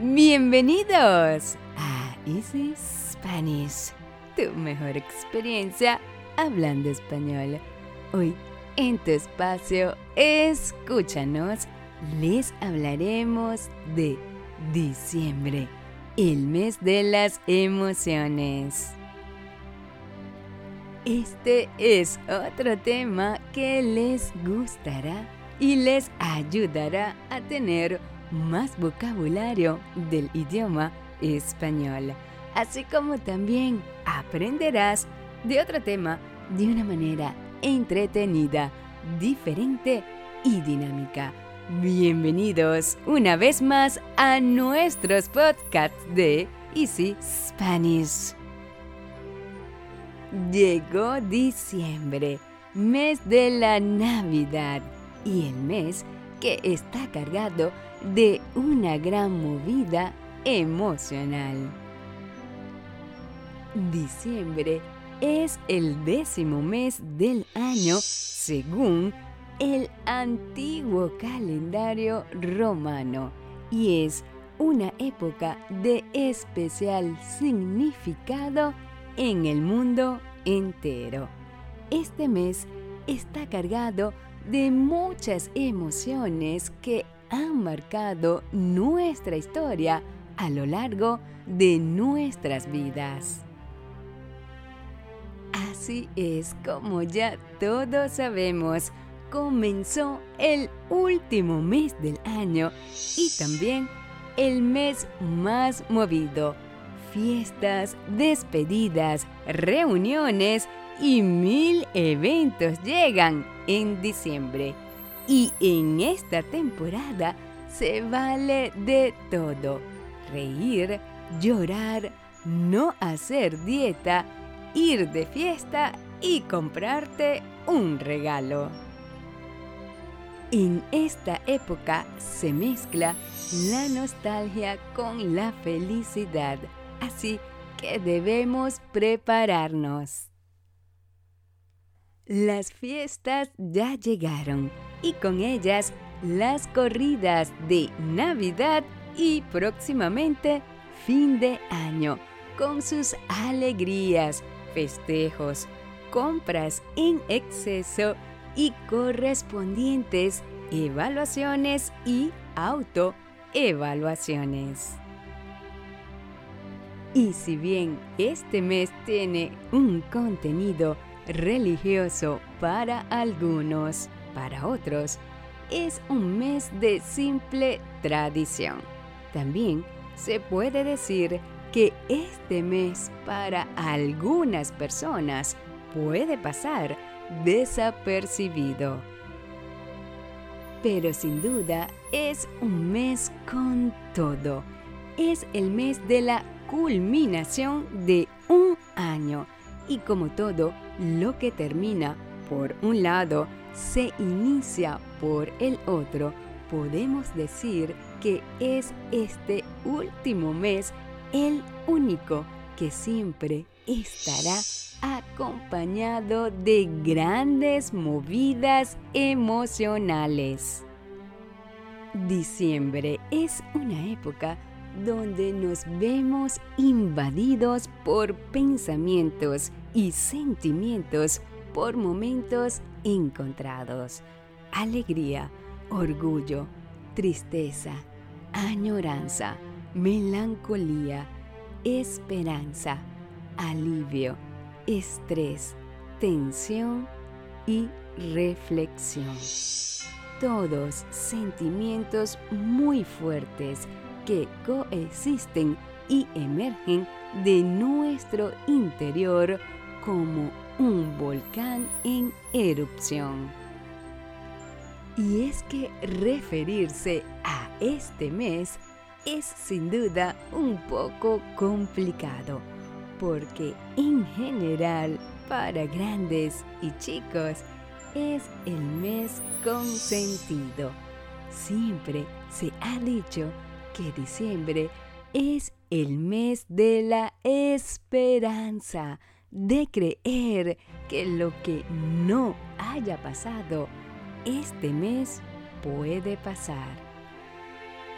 Bienvenidos a Easy Spanish, tu mejor experiencia hablando español. Hoy en tu espacio, escúchanos, les hablaremos de diciembre, el mes de las emociones. Este es otro tema que les gustará y les ayudará a tener más vocabulario del idioma español, así como también aprenderás de otro tema de una manera entretenida, diferente y dinámica. Bienvenidos una vez más a nuestros podcasts de Easy Spanish. Llegó diciembre, mes de la Navidad y el mes que está cargado una gran movida emocional. Diciembre es el décimo mes del año según el antiguo calendario romano y es una época de especial significado en el mundo entero. Este mes está cargado de muchas emociones que han marcado nuestra historia a lo largo de nuestras vidas. Así es como ya todos sabemos, comenzó el último mes del año y también el mes más movido. Fiestas, despedidas, reuniones y mil eventos llegan en diciembre. Y en esta temporada se vale de todo. Reír, llorar, no hacer dieta, ir de fiesta y comprarte un regalo. En esta época se mezcla la nostalgia con la felicidad, así que debemos prepararnos. Las fiestas ya llegaron y con ellas las corridas de Navidad y próximamente fin de año, con sus alegrías, festejos, compras en exceso y correspondientes evaluaciones y autoevaluaciones. Y si bien este mes tiene un contenido religioso para algunos, para otros es un mes de simple tradición. También se puede decir que este mes para algunas personas puede pasar desapercibido. Pero sin duda es un mes con todo. Es el mes de la culminación de un año y como todo lo que termina por un lado se inicia por el otro, podemos decir que es este último mes el único que siempre estará acompañado de grandes movidas emocionales. Diciembre es una época donde nos vemos invadidos por pensamientos y sentimientos por momentos encontrados. Alegría, orgullo, tristeza, añoranza, melancolía, esperanza, alivio, estrés, tensión y reflexión. Todos sentimientos muy fuertes que coexisten y emergen de nuestro interior como un volcán en erupción. Y es que referirse a este mes es sin duda un poco complicado, porque en general para grandes y chicos es el mes con sentido. Siempre se ha dicho que diciembre es el mes de la esperanza, de creer que lo que no haya pasado este mes puede pasar.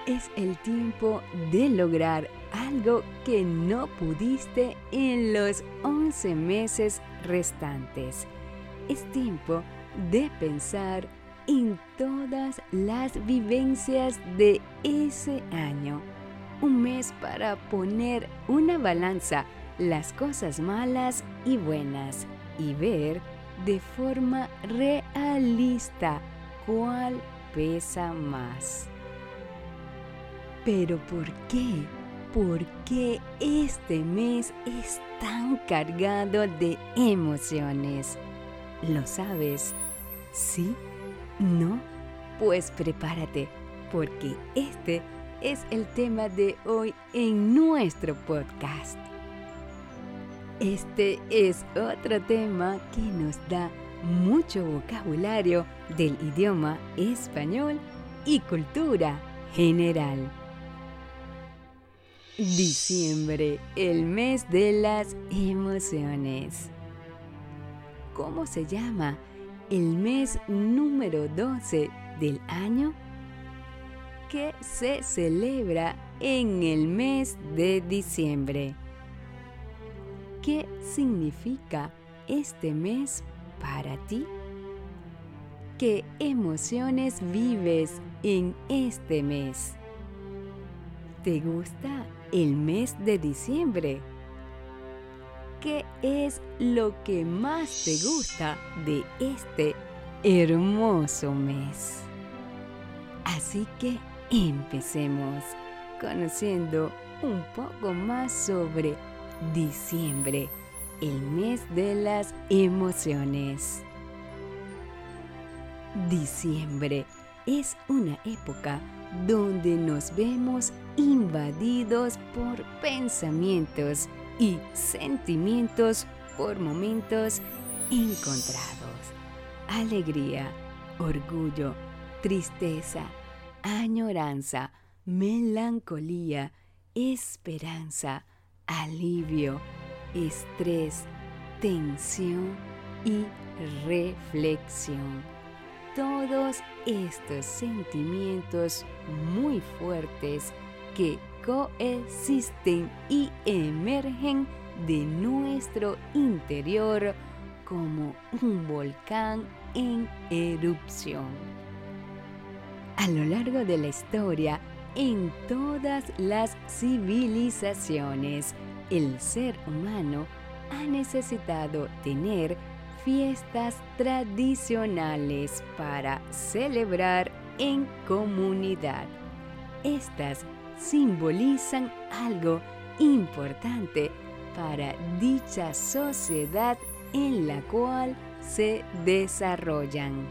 es el tiempo de lograr algo que no pudiste en los 11 meses restantes. Es tiempo de pensar en todas las vivencias de ese año. Un mes para poner una balanza las cosas malas y buenas y ver de forma realista cuál pesa más. Pero ¿por qué? ¿Por qué este mes es tan cargado de emociones? ¿Lo sabes? ¿Sí? ¿No? Pues prepárate, porque este es el tema de hoy en nuestro podcast. Este es otro tema que nos da mucho vocabulario del idioma español y cultura general. Diciembre, el mes de las emociones. ¿Cómo se llama el mes número 12 del año? Que se celebra en el mes de diciembre. ¿Qué significa este mes para ti? ¿Qué emociones vives en este mes? ¿Te gusta el mes de diciembre? ¿Qué es lo que más te gusta de este hermoso mes? Así que empecemos conociendo un poco más sobre diciembre, el mes de las emociones. Diciembre es una época donde nos vemos invadidos por pensamientos y sentimientos por momentos encontrados. Alegría, orgullo, tristeza, añoranza, melancolía, esperanza, alivio, estrés, tensión y reflexión. Todos estos sentimientos muy fuertes que coexisten y emergen de nuestro interior como un volcán en erupción. A lo largo de la historia, en todas las civilizaciones, el ser humano ha necesitado tener fiestas tradicionales para celebrar en comunidad. Estas simbolizan algo importante para dicha sociedad en la cual se desarrollan.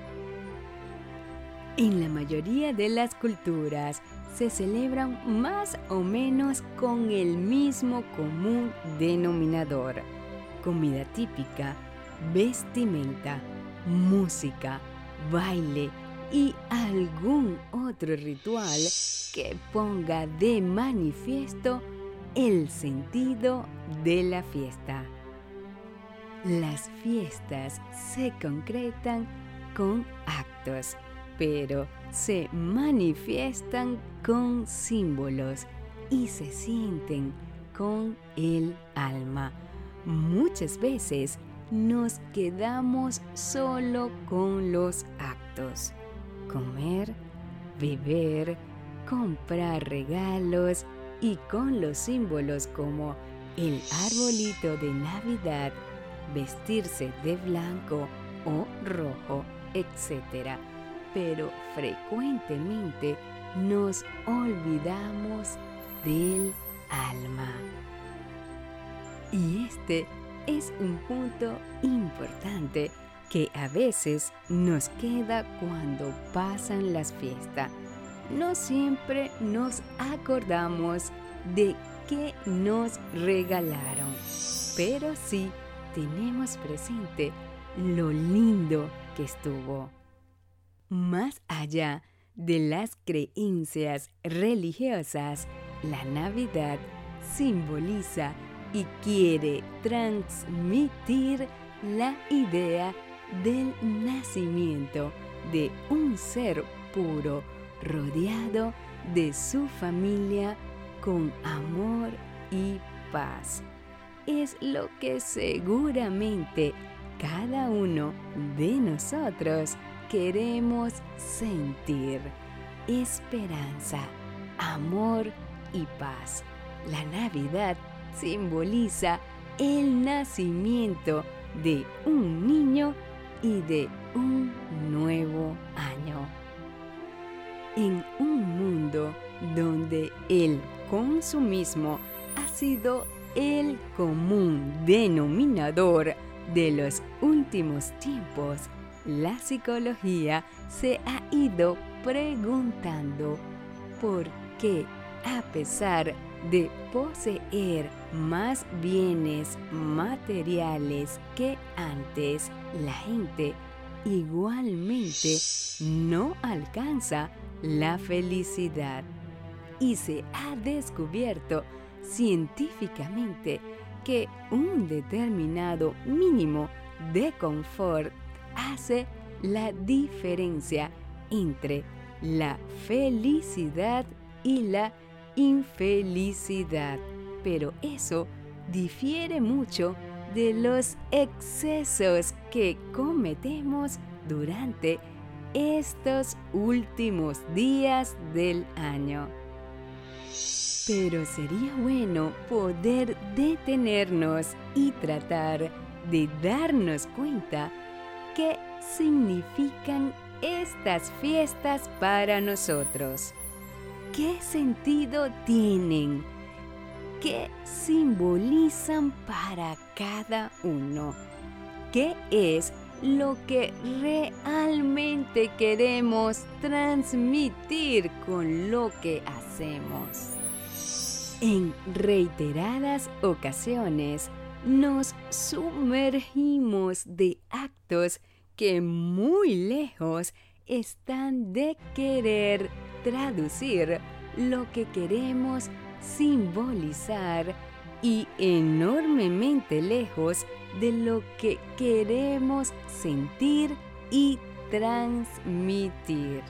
En la mayoría de las culturas, se celebran más o menos con el mismo común denominador. Comida típica, vestimenta, música, baile y algún otro ritual que ponga de manifiesto el sentido de la fiesta. Las fiestas se concretan con actos pero se manifiestan con símbolos y se sienten con el alma. Muchas veces nos quedamos solo con los actos. Comer, beber, comprar regalos y con los símbolos como el arbolito de Navidad, vestirse de blanco o rojo, etc pero frecuentemente nos olvidamos del alma. Y este es un punto importante que a veces nos queda cuando pasan las fiestas. No siempre nos acordamos de qué nos regalaron, pero sí tenemos presente lo lindo que estuvo. Más allá de las creencias religiosas, la Navidad simboliza y quiere transmitir la idea del nacimiento de un ser puro rodeado de su familia con amor y paz. Es lo que seguramente cada uno de nosotros queremos sentir. Esperanza, amor y paz. La Navidad simboliza el nacimiento de un niño y de un nuevo año. En un mundo donde el consumismo ha sido el común denominador de los últimos tiempos, la psicología se ha ido preguntando por qué, a pesar de poseer más bienes materiales que antes, la gente igualmente no alcanza la felicidad. Y se ha descubierto científicamente que un determinado mínimo de confort hace la diferencia entre la felicidad y la infelicidad. Pero eso difiere mucho de los excesos que cometemos durante estos últimos días del año. Pero sería bueno poder detenernos y tratar de darnos cuenta qué significan estas fiestas para nosotros. ¿Qué sentido tienen? ¿Qué simbolizan para cada uno? ¿Qué es lo que realmente queremos transmitir con lo que hacemos? En reiteradas ocasiones nos sumergimos de actos que muy lejos están de querer traducir lo que queremos simbolizar y enormemente lejos de lo que queremos sentir y transmitir.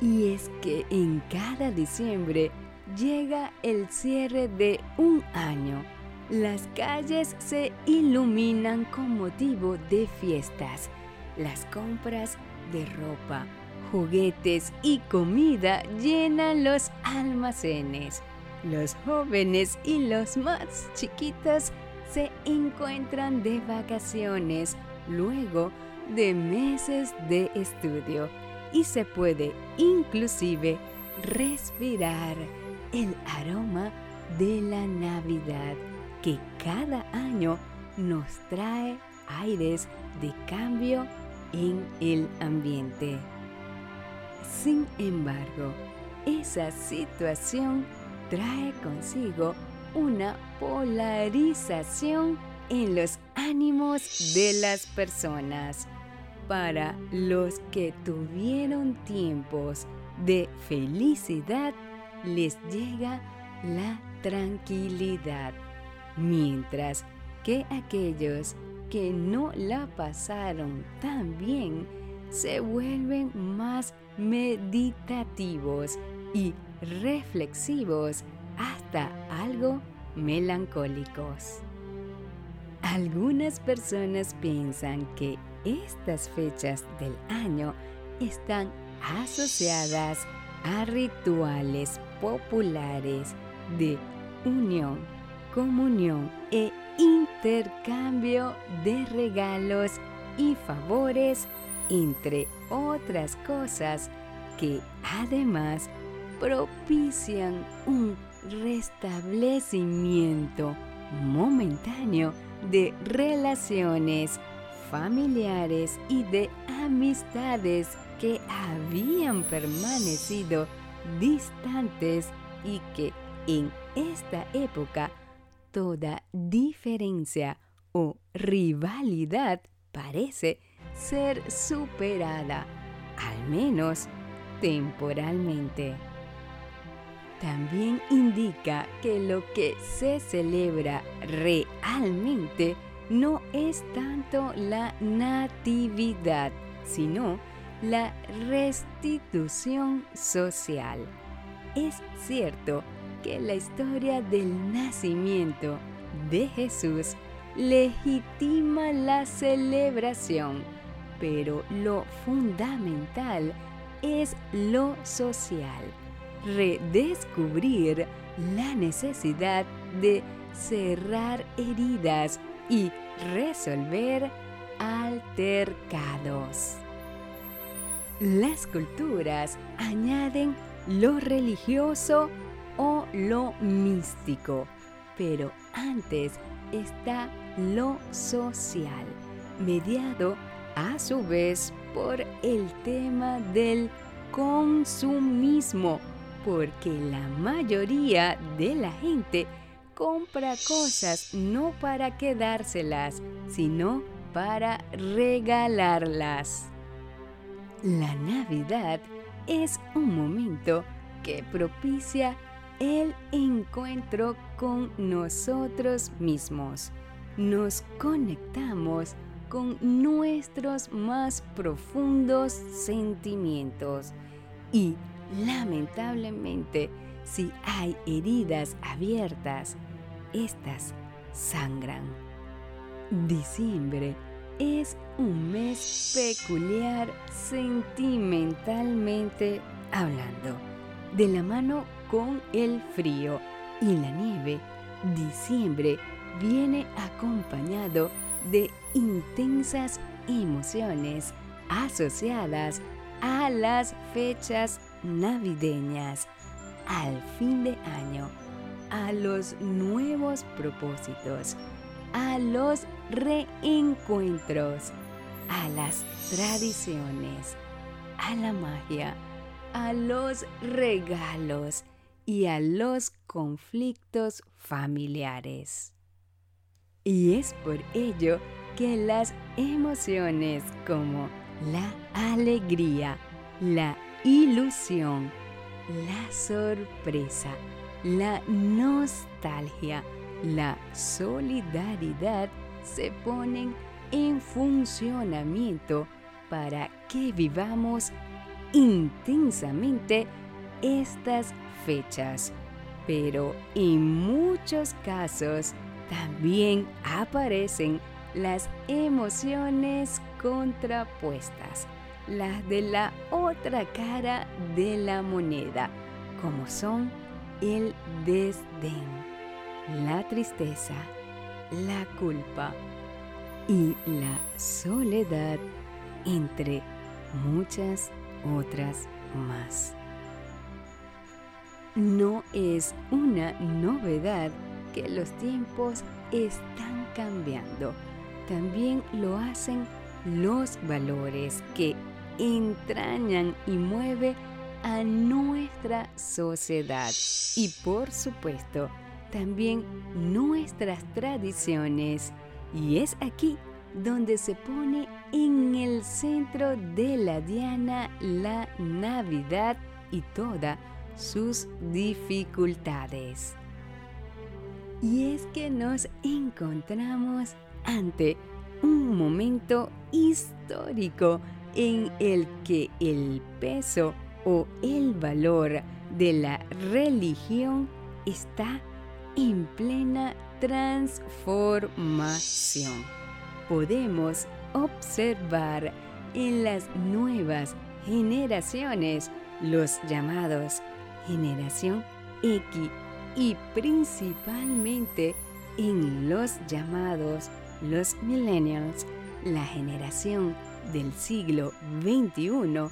Y es que en cada diciembre llega el cierre de un año. Las calles se iluminan con motivo de fiestas. Las compras de ropa, juguetes y comida llenan los almacenes. Los jóvenes y los más chiquitos se encuentran de vacaciones luego de meses de estudio y se puede inclusive respirar el aroma de la Navidad que cada año nos trae aires de cambio en el ambiente. Sin embargo, esa situación trae consigo una polarización en los ánimos de las personas. Para los que tuvieron tiempos de felicidad, les llega la tranquilidad, mientras que aquellos que no la pasaron tan bien se vuelven más meditativos y reflexivos hasta algo melancólicos. Algunas personas piensan que estas fechas del año están asociadas a rituales populares de unión, comunión e intercambio de regalos y favores, entre otras cosas que además propician un restablecimiento momentáneo de relaciones familiares y de amistades que habían permanecido distantes y que en esta época toda diferencia o rivalidad parece ser superada, al menos temporalmente. También indica que lo que se celebra realmente no es tanto la natividad, sino la restitución social. es cierto que la historia del nacimiento de Jesús legitima la celebración, pero lo fundamental es lo social, redescubrir la necesidad de cerrar heridas y resolver altercados. Las culturas añaden lo religioso o lo místico, pero antes está lo social, mediado a su vez por el tema del consumismo, porque la mayoría de la gente compra cosas no para quedárselas, sino para regalarlas. La Navidad es un momento que propicia el encuentro con nosotros mismos. Nos conectamos con nuestros más profundos sentimientos y lamentablemente si hay heridas abiertas, estas sangran. Diciembre es un mes peculiar sentimentalmente hablando, de la mano con el frío y la nieve. Diciembre viene acompañado de intensas emociones asociadas a las fechas navideñas, al fin de año a los nuevos propósitos, a los reencuentros, a las tradiciones, a la magia, a los regalos y a los conflictos familiares. Y es por ello que las emociones como la alegría, la ilusión, la sorpresa, la nostalgia, la solidaridad se ponen en funcionamiento para que vivamos intensamente estas fechas. Pero en muchos casos también aparecen las emociones contrapuestas, las de la otra cara de la moneda, como son el desdén, la tristeza, la culpa y la soledad, entre muchas otras más. No es una novedad que los tiempos están cambiando. También lo hacen los valores que entrañan y mueven a nuestra sociedad y por supuesto también nuestras tradiciones. Y es aquí donde se pone en el centro de la diana la Navidad y todas sus dificultades. Y es que nos encontramos ante un momento histórico en el que el peso o el valor de la religión está en plena transformación. Podemos observar en las nuevas generaciones, los llamados generación X y principalmente en los llamados los millennials, la generación del siglo XXI,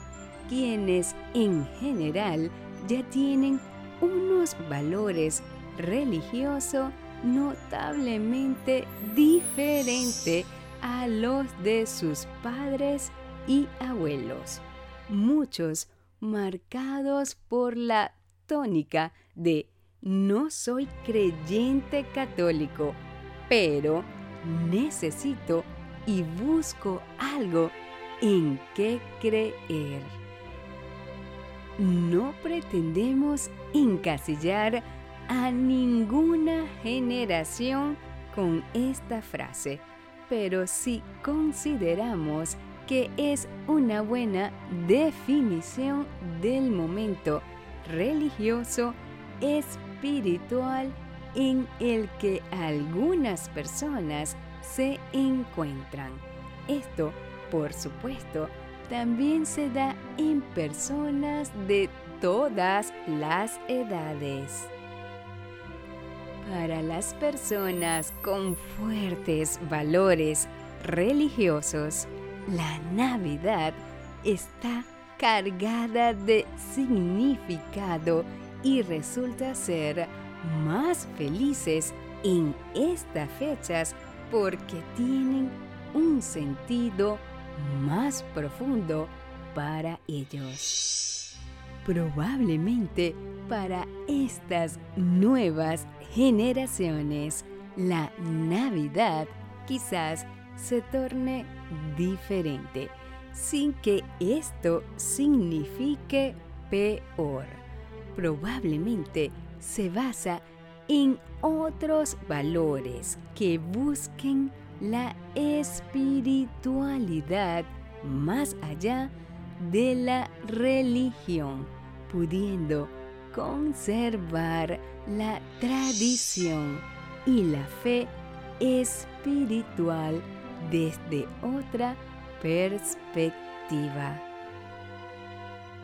quienes en general ya tienen unos valores religiosos notablemente diferentes a los de sus padres y abuelos, muchos marcados por la tónica de no soy creyente católico, pero necesito y busco algo en qué creer. No pretendemos encasillar a ninguna generación con esta frase, pero si consideramos que es una buena definición del momento religioso espiritual en el que algunas personas se encuentran. Esto, por supuesto, también se da en personas de todas las edades. Para las personas con fuertes valores religiosos, la Navidad está cargada de significado y resulta ser más felices en estas fechas porque tienen un sentido más profundo para ellos. Probablemente para estas nuevas generaciones, la Navidad quizás se torne diferente, sin que esto signifique peor. Probablemente se basa en otros valores que busquen la espiritualidad más allá de la religión, pudiendo conservar la tradición y la fe espiritual desde otra.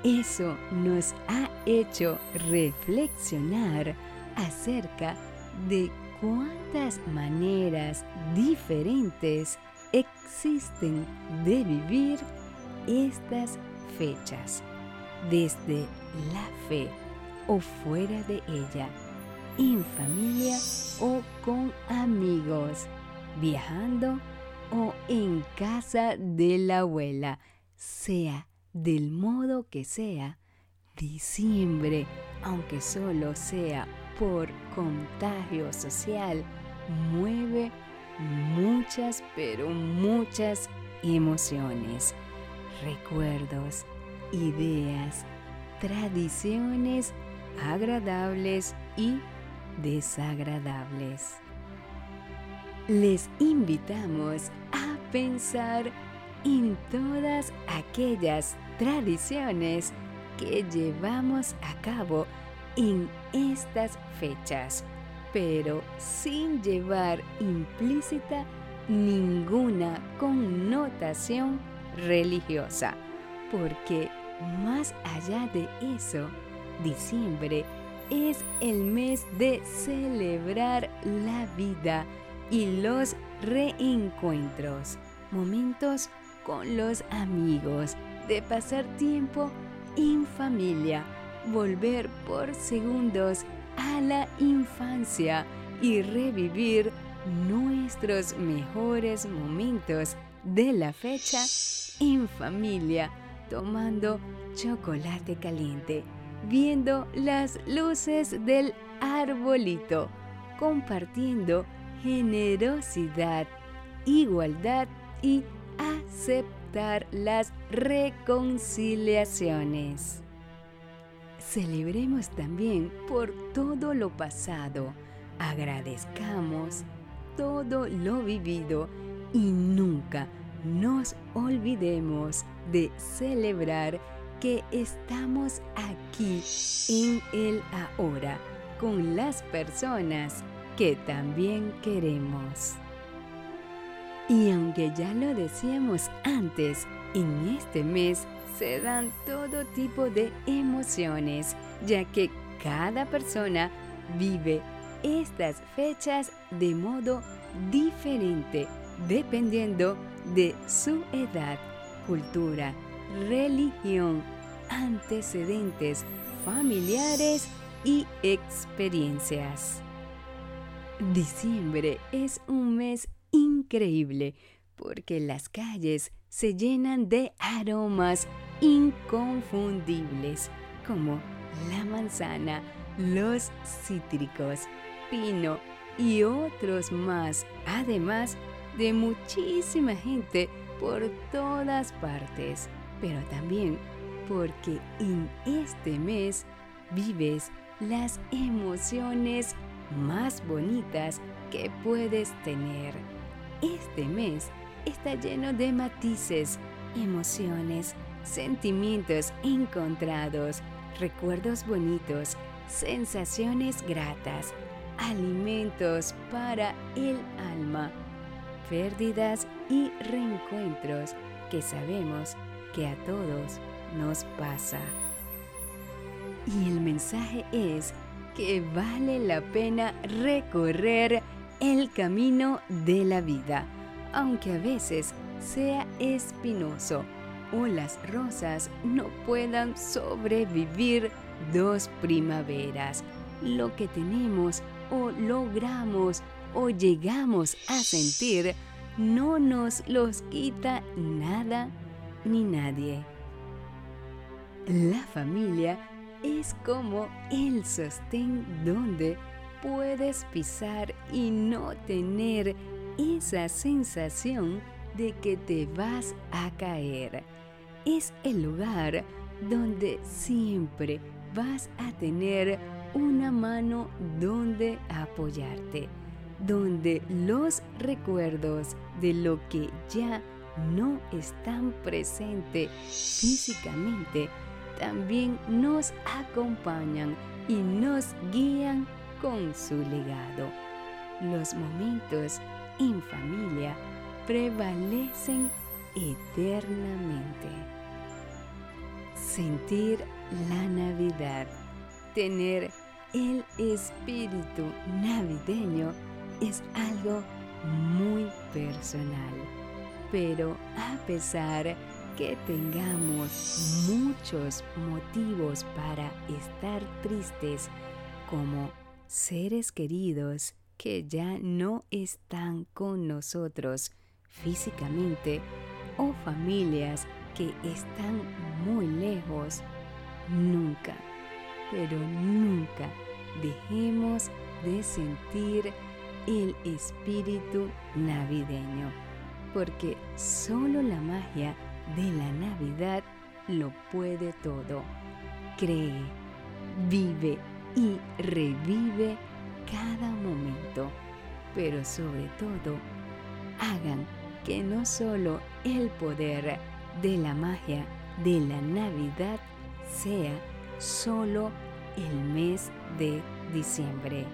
Eso nos ha hecho reflexionar acerca de cuántas maneras diferentes existen de vivir estas fechas, desde la fe o fuera de ella, en familia o con amigos, viajando o en casa de la abuela, sea del modo que sea, diciembre, aunque solo sea por contagio social, mueve muchas, pero muchas emociones, recuerdos, ideas, tradiciones agradables y desagradables. Les invitamos a pensar en todas aquellas tradiciones que llevamos a cabo en estas fechas, pero sin llevar implícita ninguna connotación religiosa, porque más allá de eso, diciembre es el mes de celebrar la vida y los reencuentros, momentos con los amigos, de pasar tiempo en familia, volver por segundos a la infancia y revivir nuestros mejores momentos de la fecha en familia, tomando chocolate caliente, viendo las luces del arbolito, compartiendo generosidad, igualdad y aceptar las reconciliaciones. Celebremos también por todo lo pasado, agradezcamos todo lo vivido y nunca nos olvidemos de celebrar que estamos aquí en el ahora con las personas que también queremos. Y aunque ya lo decíamos antes, en este mes se dan todo tipo de emociones, ya que cada persona vive estas fechas de modo diferente, dependiendo de su edad, cultura, religión, antecedentes familiares y experiencias. Diciembre es un mes increíble porque las calles se llenan de aromas inconfundibles como la manzana, los cítricos, pino y otros más, además de muchísima gente por todas partes, pero también porque en este mes vives las emociones más bonitas que puedes tener. Este mes está lleno de matices, emociones, sentimientos encontrados, recuerdos bonitos, sensaciones gratas, alimentos para el alma, pérdidas y reencuentros que sabemos que a todos nos pasa. Y el mensaje es que vale la pena recorrer el camino de la vida, aunque a veces sea espinoso o las rosas no puedan sobrevivir dos primaveras. Lo que tenemos o logramos o llegamos a sentir no nos los quita nada ni nadie. La familia es como el sostén donde puedes pisar y no tener esa sensación de que te vas a caer. Es el lugar donde siempre vas a tener una mano donde apoyarte, donde los recuerdos de lo que ya no están presentes físicamente también nos acompañan y nos guían con su legado. Los momentos en familia prevalecen eternamente. Sentir la Navidad, tener el espíritu navideño es algo muy personal. Pero a pesar que tengamos muchos motivos para estar tristes, como seres queridos que ya no están con nosotros físicamente o familias que están muy lejos, nunca, pero nunca dejemos de sentir el espíritu navideño, porque solo la magia de la Navidad lo puede todo. Cree, vive y revive cada momento, pero sobre todo, hagan que no solo el poder de la magia de la Navidad sea solo el mes de diciembre.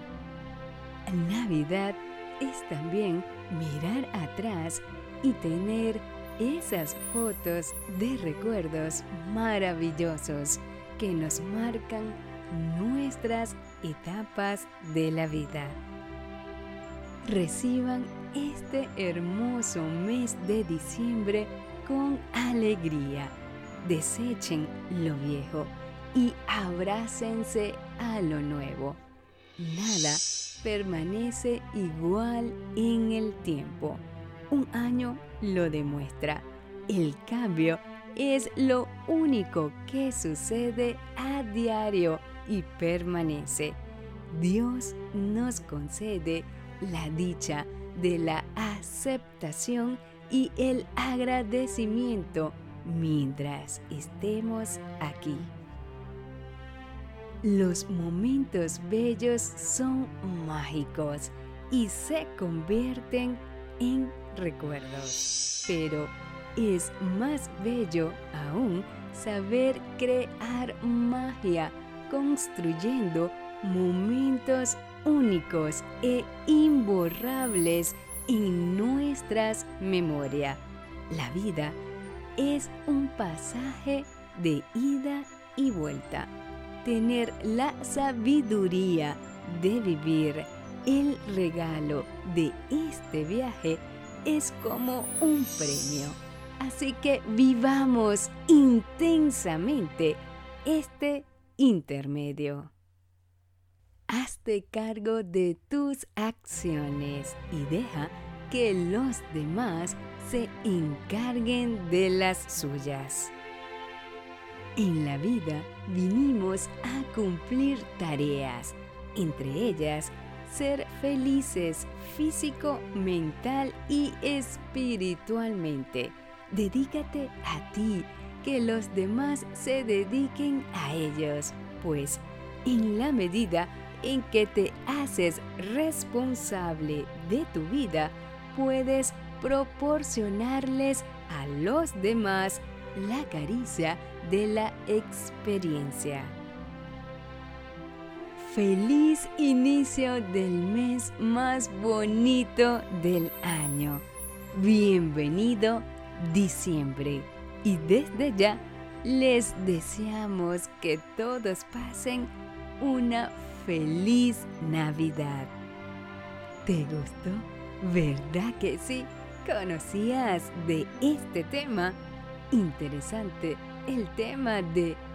Navidad es también mirar atrás y tener esas fotos de recuerdos maravillosos que nos marcan nuestras etapas de la vida. Reciban este hermoso mes de diciembre con alegría. Desechen lo viejo y abrácense a lo nuevo. Nada permanece igual en el tiempo. Un año lo demuestra. El cambio es lo único que sucede a diario y permanece. Dios nos concede la dicha de la aceptación y el agradecimiento mientras estemos aquí. Los momentos bellos son mágicos y se convierten en recuerdos. Pero es más bello aún saber crear magia construyendo momentos únicos e imborrables en nuestras memorias. La vida es un pasaje de ida y vuelta. Tener la sabiduría de vivir el regalo de este viaje es como un premio. Así que vivamos intensamente este intermedio. Hazte cargo de tus acciones y deja que los demás se encarguen de las suyas. En la vida vinimos a cumplir tareas, entre ellas ser felices físico, mental y espiritualmente. Dedícate a ti que los demás se dediquen a ellos, pues en la medida en que te haces responsable de tu vida, puedes proporcionarles a los demás la caricia de la experiencia. Feliz inicio del mes más bonito del año. Bienvenido diciembre y desde ya les deseamos que todos pasen una feliz Navidad. ¿Te gustó? ¿Verdad que sí? ¿Conocías de este tema? Interesante el tema de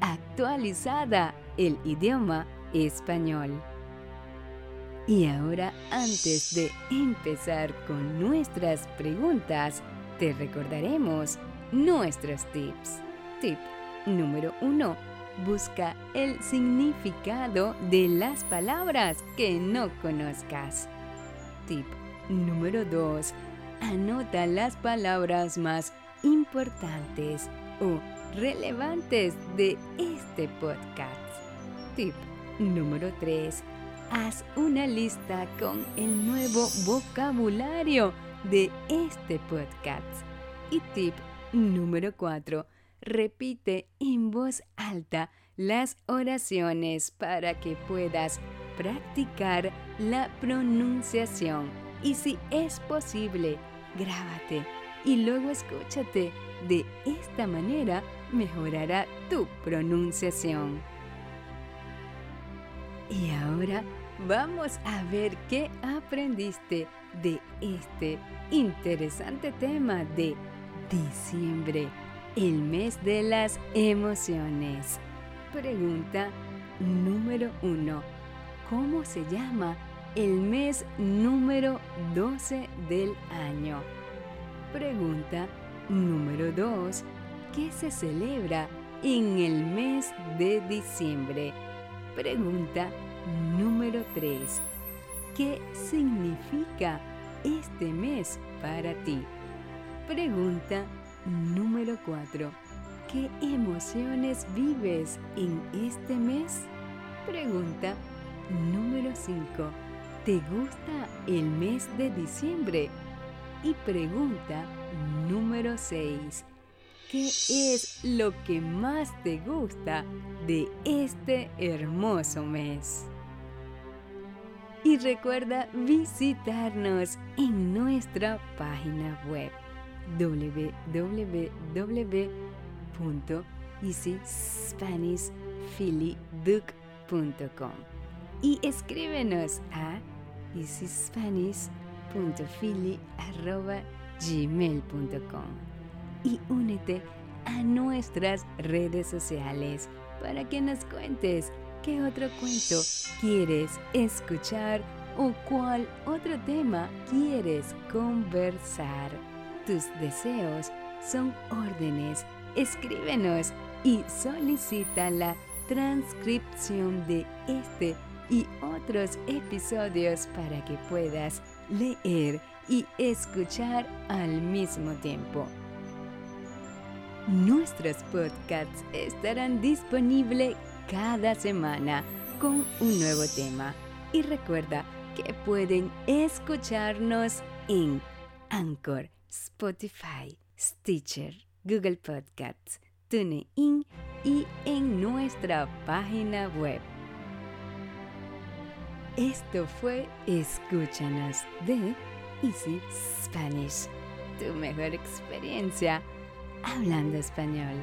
actualizada el idioma español. Y ahora, antes de empezar con nuestras preguntas, te recordaremos nuestros tips. Tip número 1. Busca el significado de las palabras que no conozcas. Tip número 2. Anota las palabras más importantes o relevantes de este podcast. Tip número 3. Haz una lista con el nuevo vocabulario de este podcast. Y tip número 4. Repite en voz alta las oraciones para que puedas practicar la pronunciación. Y si es posible, grábate y luego escúchate. De esta manera mejorará tu pronunciación. Y ahora vamos a ver qué aprendiste de este interesante tema de diciembre, el mes de las emociones. Pregunta número uno. ¿Cómo se llama el mes número 12 del año? Pregunta número 2. ¿Qué se celebra en el mes de diciembre? Pregunta número 3. ¿Qué significa este mes para ti? Pregunta número 4. ¿Qué emociones vives en este mes? Pregunta número 5. ¿Te gusta el mes de diciembre? Y pregunta número 6. ¿Qué es lo que más te gusta de este hermoso mes? Y recuerda visitarnos en nuestra página web www.easyspanishphillyduke.com y escríbenos a easyspanish.com gmail.com y únete a nuestras redes sociales para que nos cuentes qué otro cuento quieres escuchar o cuál otro tema quieres conversar. Tus deseos son órdenes. Escríbenos y solicita la transcripción de este y otros episodios para que puedas leer y escuchar al mismo tiempo. Nuestros podcasts estarán disponibles cada semana con un nuevo tema. Y recuerda que pueden escucharnos en Anchor, Spotify, Stitcher, Google Podcasts, TuneIn y en nuestra página web esto fue Escúchanos de Easy Spanish, tu mejor experiencia hablando español.